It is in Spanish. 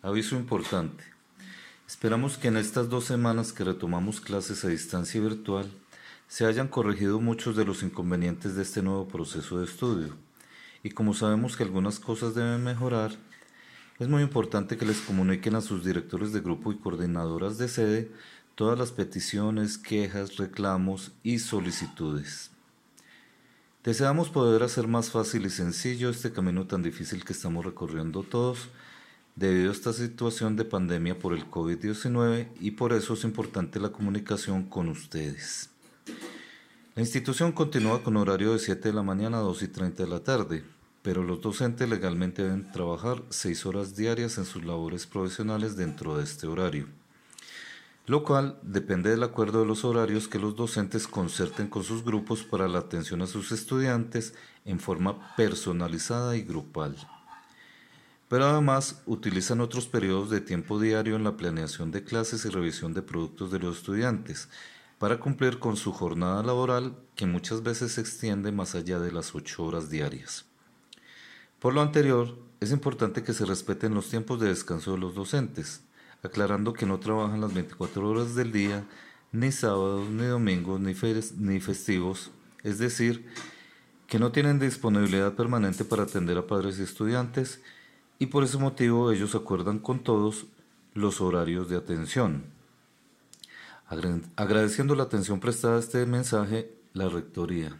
Aviso importante. Esperamos que en estas dos semanas que retomamos clases a distancia virtual se hayan corregido muchos de los inconvenientes de este nuevo proceso de estudio. Y como sabemos que algunas cosas deben mejorar, es muy importante que les comuniquen a sus directores de grupo y coordinadoras de sede todas las peticiones, quejas, reclamos y solicitudes. Deseamos poder hacer más fácil y sencillo este camino tan difícil que estamos recorriendo todos debido a esta situación de pandemia por el COVID-19 y por eso es importante la comunicación con ustedes. La institución continúa con horario de 7 de la mañana a 2 y 30 de la tarde, pero los docentes legalmente deben trabajar 6 horas diarias en sus labores profesionales dentro de este horario lo cual depende del acuerdo de los horarios que los docentes concerten con sus grupos para la atención a sus estudiantes en forma personalizada y grupal. Pero además utilizan otros periodos de tiempo diario en la planeación de clases y revisión de productos de los estudiantes para cumplir con su jornada laboral que muchas veces se extiende más allá de las ocho horas diarias. Por lo anterior, es importante que se respeten los tiempos de descanso de los docentes, aclarando que no trabajan las 24 horas del día, ni sábados, ni domingos, ni, ni festivos, es decir, que no tienen disponibilidad permanente para atender a padres y estudiantes y por ese motivo ellos acuerdan con todos los horarios de atención. Agradeciendo la atención prestada a este mensaje, la Rectoría.